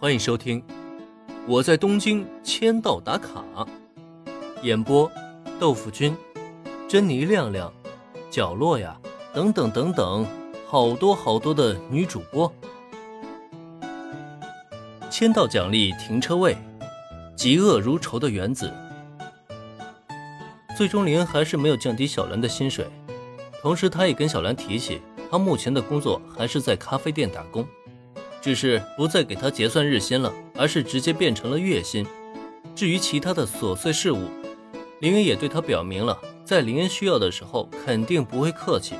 欢迎收听《我在东京签到打卡》，演播：豆腐君、珍妮亮亮、角落呀，等等等等，好多好多的女主播。签到奖励停车位，嫉恶如仇的原子。最终，林恩还是没有降低小兰的薪水，同时他也跟小兰提起，他目前的工作还是在咖啡店打工。只是不再给他结算日薪了，而是直接变成了月薪。至于其他的琐碎事务，林恩也对他表明了，在林恩需要的时候肯定不会客气。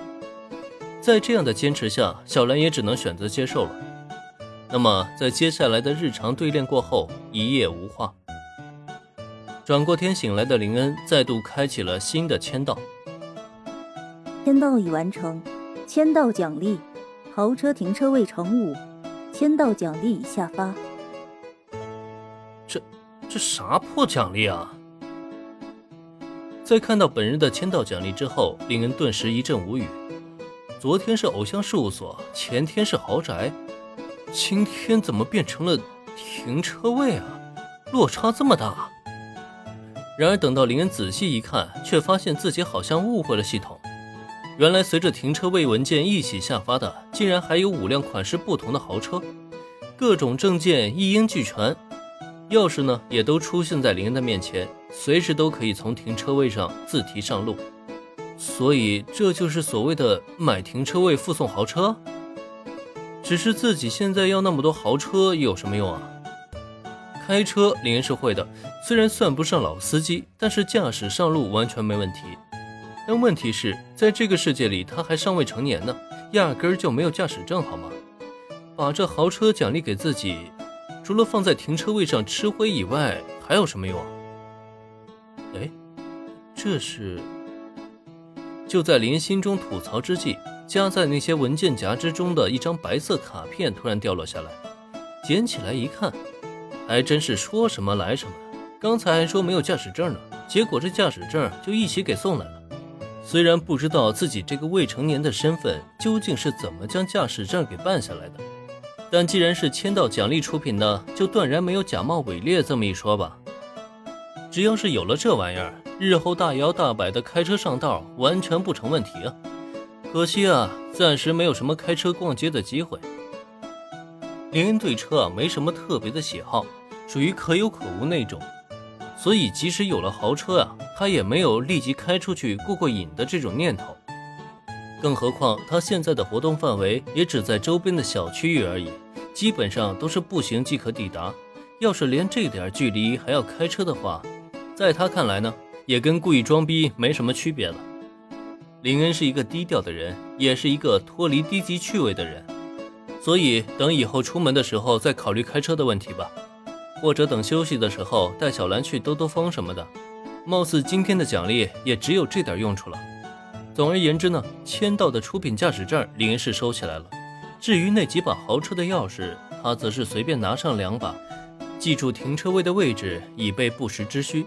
在这样的坚持下，小兰也只能选择接受了。那么，在接下来的日常对练过后，一夜无话。转过天醒来的林恩再度开启了新的签到。签到已完成，签到奖励：豪车停车位乘五。签到奖励已下发。这这啥破奖励啊！在看到本人的签到奖励之后，令人顿时一阵无语。昨天是偶像事务所，前天是豪宅，今天怎么变成了停车位啊？落差这么大！然而等到林恩仔细一看，却发现自己好像误会了系统。原来随着停车位文件一起下发的，竟然还有五辆款式不同的豪车，各种证件一应俱全，钥匙呢也都出现在林恩的面前，随时都可以从停车位上自提上路。所以这就是所谓的买停车位附送豪车。只是自己现在要那么多豪车有什么用啊？开车林恩是会的，虽然算不上老司机，但是驾驶上路完全没问题。但问题是在这个世界里，他还尚未成年呢，压根儿就没有驾驶证，好吗？把这豪车奖励给自己，除了放在停车位上吃灰以外，还有什么用？哎，这是……就在林心中吐槽之际，夹在那些文件夹之中的一张白色卡片突然掉落下来，捡起来一看，还真是说什么来什么。刚才还说没有驾驶证呢，结果这驾驶证就一起给送来了。虽然不知道自己这个未成年的身份究竟是怎么将驾驶证给办下来的，但既然是签到奖励出品的，就断然没有假冒伪劣这么一说吧。只要是有了这玩意儿，日后大摇大摆的开车上道完全不成问题啊。可惜啊，暂时没有什么开车逛街的机会。林恩对车啊没什么特别的喜好，属于可有可无那种。所以，即使有了豪车啊，他也没有立即开出去过过瘾的这种念头。更何况，他现在的活动范围也只在周边的小区域而已，基本上都是步行即可抵达。要是连这点距离还要开车的话，在他看来呢，也跟故意装逼没什么区别了。林恩是一个低调的人，也是一个脱离低级趣味的人，所以等以后出门的时候再考虑开车的问题吧。或者等休息的时候带小兰去兜兜风什么的，貌似今天的奖励也只有这点用处了。总而言之呢，签到的出品驾驶证林恩是收起来了。至于那几把豪车的钥匙，他则是随便拿上两把，记住停车位的位置，以备不时之需。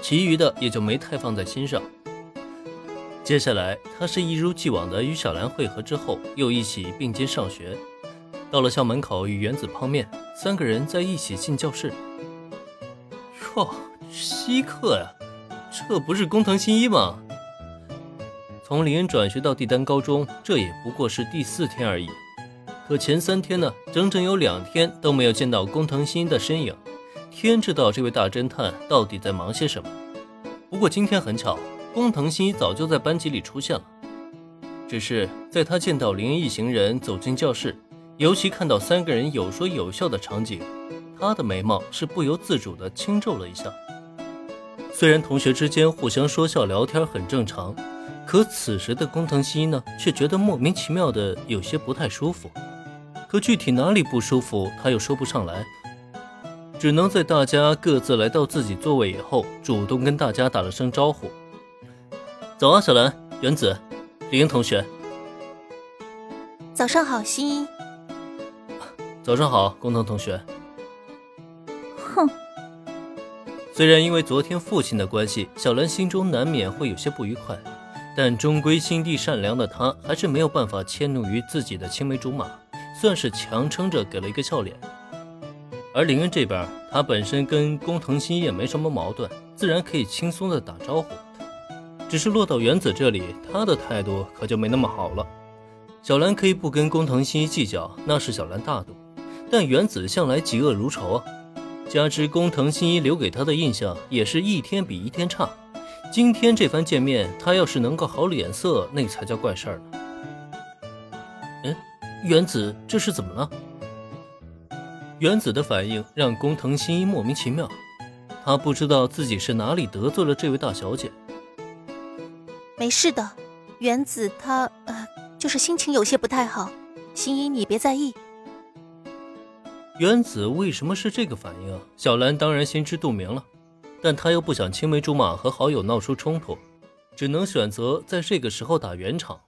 其余的也就没太放在心上。接下来，他是一如既往的与小兰会合之后，又一起并肩上学。到了校门口与原子碰面，三个人在一起进教室。哟，稀客呀，这不是工藤新一吗？从林恩转学到帝丹高中，这也不过是第四天而已。可前三天呢，整整有两天都没有见到工藤新一的身影。天知道这位大侦探到底在忙些什么。不过今天很巧，工藤新一早就在班级里出现了。只是在他见到林恩一行人走进教室。尤其看到三个人有说有笑的场景，他的眉毛是不由自主的轻皱了一下。虽然同学之间互相说笑聊天很正常，可此时的工藤新一呢，却觉得莫名其妙的有些不太舒服。可具体哪里不舒服，他又说不上来，只能在大家各自来到自己座位以后，主动跟大家打了声招呼：“早啊，小兰、原子、李英同学。”早上好，新一。早上好，工藤同学。哼。虽然因为昨天父亲的关系，小兰心中难免会有些不愉快，但终归心地善良的她，还是没有办法迁怒于自己的青梅竹马，算是强撑着给了一个笑脸。而林恩这边，他本身跟工藤新一也没什么矛盾，自然可以轻松的打招呼。只是落到原子这里，他的态度可就没那么好了。小兰可以不跟工藤新一计较，那是小兰大度，但原子向来嫉恶如仇啊。加之工藤新一留给他的印象也是一天比一天差，今天这番见面，他要是能够好脸色，那才叫怪事儿呢。嗯，原子这是怎么了？原子的反应让工藤新一莫名其妙，他不知道自己是哪里得罪了这位大小姐。没事的，原子他呃，就是心情有些不太好，新一你别在意。原子为什么是这个反应？小兰当然心知肚明了，但她又不想青梅竹马和好友闹出冲突，只能选择在这个时候打圆场。